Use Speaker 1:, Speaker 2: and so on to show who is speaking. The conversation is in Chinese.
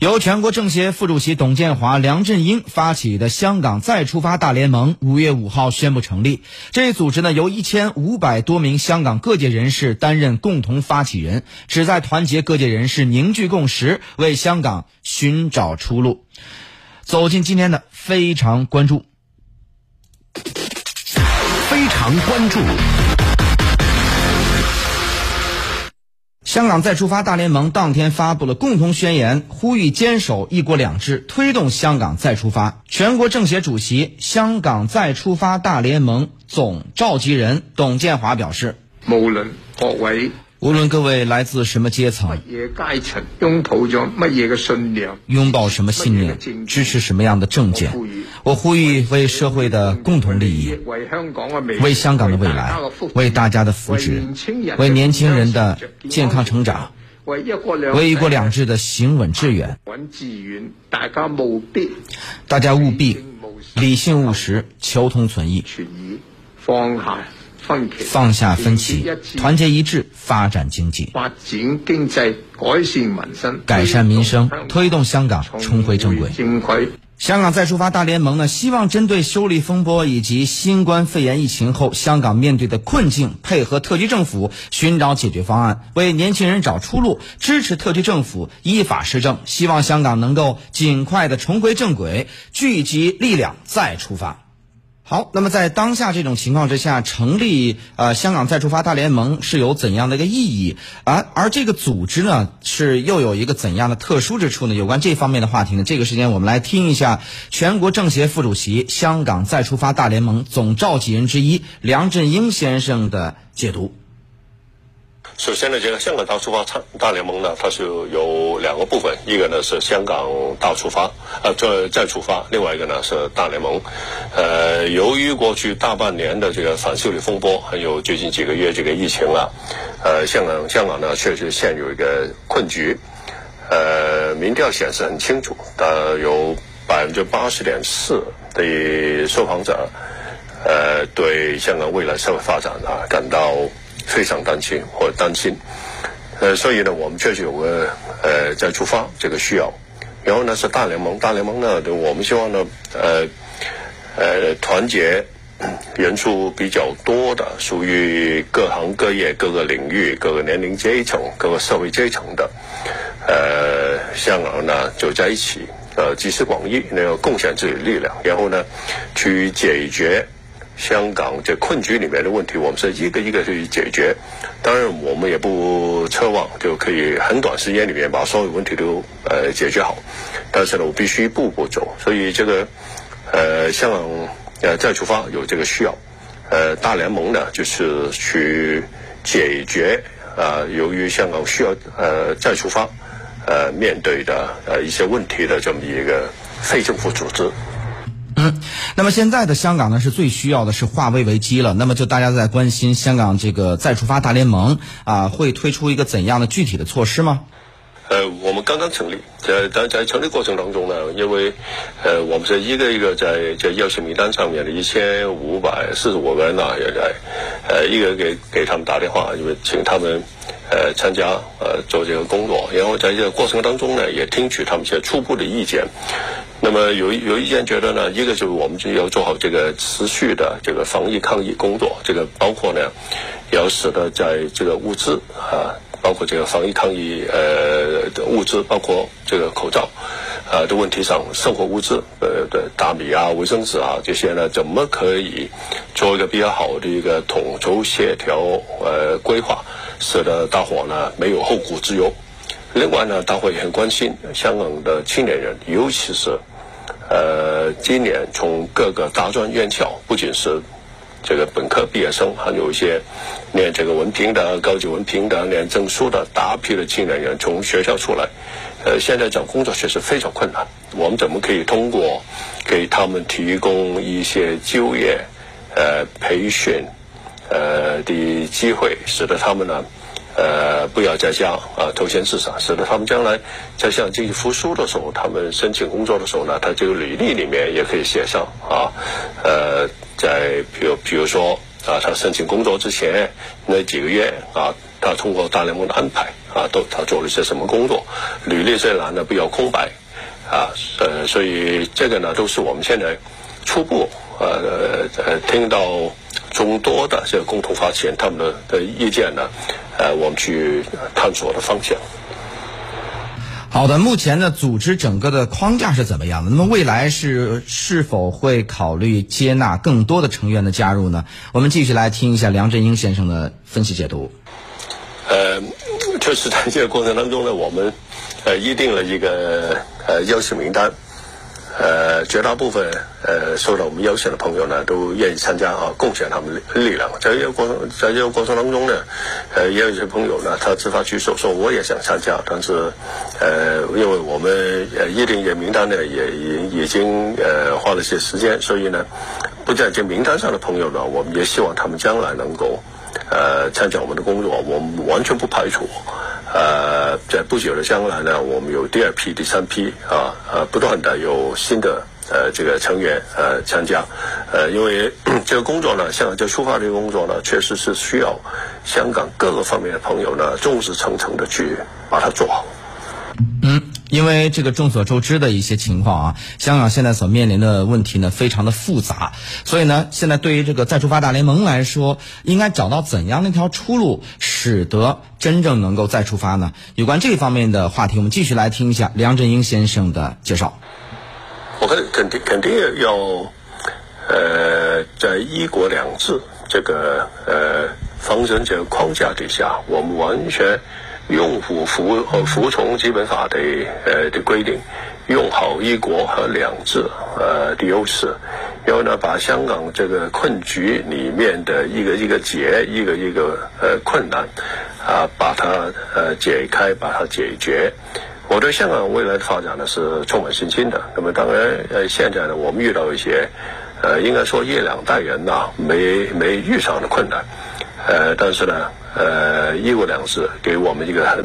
Speaker 1: 由全国政协副主席董建华、梁振英发起的“香港再出发大联盟”五月五号宣布成立。这一组织呢，由一千五百多名香港各界人士担任共同发起人，旨在团结各界人士，凝聚共识，为香港寻找出路。走进今天的非常关注。
Speaker 2: 非常关注。
Speaker 1: 香港再出发大联盟当天发布了共同宣言，呼吁坚守“一国两制”，推动香港再出发。全国政协主席、香港再出发大联盟总召集人董建华表示：“
Speaker 3: 无论各位。”
Speaker 1: 无论各位来自什么阶层、
Speaker 3: 拥抱咗乜嘢嘅信念，
Speaker 1: 拥抱什么信念，支持什么样的政见，我呼吁为社会的共同利益、为香港的未来、为大家的福祉、为年轻人的健康成长、为一国两制的行稳致远，大家务必理性务实、求同存异，
Speaker 3: 放下。
Speaker 1: 放下分歧，团结一致，发展经济，
Speaker 3: 发展经济，改善民生，
Speaker 1: 改善民生，推动香港重回正轨。香港再出发大联盟呢，希望针对修例风波以及新冠肺炎疫情后香港面对的困境，配合特区政府寻找解决方案，为年轻人找出路，支持特区政府依法施政，希望香港能够尽快的重回正轨，聚集力量再出发。好，那么在当下这种情况之下，成立呃香港再出发大联盟是有怎样的一个意义？而而这个组织呢，是又有一个怎样的特殊之处呢？有关这方面的话题呢，这个时间我们来听一下全国政协副主席、香港再出发大联盟总召集人之一梁振英先生的解读。
Speaker 4: 首先呢，这个香港大出发大联盟呢，它是有两个部分，一个呢是香港大出发，呃，再再出发；另外一个呢是大联盟。呃，由于过去大半年的这个反修例风波，还有最近几个月这个疫情啊，呃，香港香港呢确实陷入一个困局。呃，民调显示很清楚，呃，有百分之八十点四的受访者，呃，对香港未来社会发展啊感到。非常担心或担心，呃，所以呢，我们确实有个呃在出发这个需要。然后呢是大联盟，大联盟呢，我们希望呢，呃呃团结人数比较多的，属于各行各业、各个领域、各个年龄阶层、各个社会阶层的，呃，香港呢就在一起，呃，集思广益，那个贡献自己力量，然后呢去解决。香港这困局里面的问题，我们是一个一个去解决。当然，我们也不奢望就可以很短时间里面把所有问题都呃解决好。但是呢，我必须一步步走。所以这个呃，香港呃再出发有这个需要。呃，大联盟呢就是去解决啊，由于香港需要呃再出发呃面对的呃一些问题的这么一个非政府组织。
Speaker 1: 那么现在的香港呢，是最需要的是化危为机了。那么就大家在关心香港这个再出发大联盟啊，会推出一个怎样的具体的措施吗？
Speaker 4: 呃，我们刚刚成立，在在在成立过程当中呢，因为呃，我们是一个一个在在邀请名单上面的一千五百四十五个人呢，也在呃一个给给他们打电话，因为请他们呃参加呃做这个工作，然后在这个过程当中呢，也听取他们一些初步的意见。那么有有意见觉得呢，一个就是我们就要做好这个持续的这个防疫抗疫工作，这个包括呢，要使得在这个物资啊，包括这个防疫抗疫呃的物资，包括这个口罩啊的问题上，生活物资呃的大米啊、卫生纸啊这些呢，怎么可以做一个比较好的一个统筹协调呃规划，使得大伙呢没有后顾之忧。另外呢，大伙也很关心香港的青年人，尤其是，呃，今年从各个大专院校，不仅是这个本科毕业生，还有一些念这个文凭的、高级文凭的、念证书的，大批的青年人从学校出来，呃，现在找工作确实非常困难。我们怎么可以通过给他们提供一些就业、呃培训、呃的机会，使得他们呢？呃，不要在家啊，头衔至上，使得他们将来在向经济复苏的时候，他们申请工作的时候呢，他这个履历里面也可以写上啊。呃，在比如比如说啊，他申请工作之前那几个月啊，他通过大联盟的安排啊，都他做了些什么工作，履历这栏呢不要空白，啊，呃，所以这个呢都是我们现在初步呃呃听到众多的这个共同发起人他们的的意见呢，呃，我们去探索的方向。
Speaker 1: 好的，目前的组织整个的框架是怎么样的？那么未来是是否会考虑接纳更多的成员的加入呢？我们继续来听一下梁振英先生的分析解读。
Speaker 4: 呃，确实在这个过程当中呢，我们呃议定了一个呃邀请名单。呃，绝大部分呃受到我们邀请的朋友呢，都愿意参加啊，贡献他们的力量。在这个过程，在这个过程当中呢，呃，也有一些朋友呢，他自发举手说我也想参加，但是呃，因为我们呃议定这名单呢，也已已经呃花了些时间，所以呢，不在这名单上的朋友呢，我们也希望他们将来能够呃参加我们的工作，我们完全不排除。呃，在不久的将来呢，我们有第二批、第三批啊，呃，不断的有新的呃这个成员呃参加，呃，因为 这个工作呢，像这出发这个工作呢，确实是需要香港各个方面的朋友呢，众志成城的去把它做好。
Speaker 1: 因为这个众所周知的一些情况啊，香港现在所面临的问题呢非常的复杂，所以呢，现在对于这个再出发大联盟来说，应该找到怎样的一条出路，使得真正能够再出发呢？有关这方面的话题，我们继续来听一下梁振英先生的介绍。
Speaker 4: 我肯肯定肯定要，呃，在一国两制这个呃方针这个框架底下，我们完全。用户服和服从基本法的呃的规定，用好一国和两制呃的优势，然后呢，把香港这个困局里面的一个一个结，一个一个呃困难啊，把它呃解开，把它解决。我对香港未来的发展呢是充满信心的。那么当然呃现在呢，我们遇到一些呃应该说一两代人呐没没遇上的困难，呃，但是呢。呃，一国两制给我们一个很。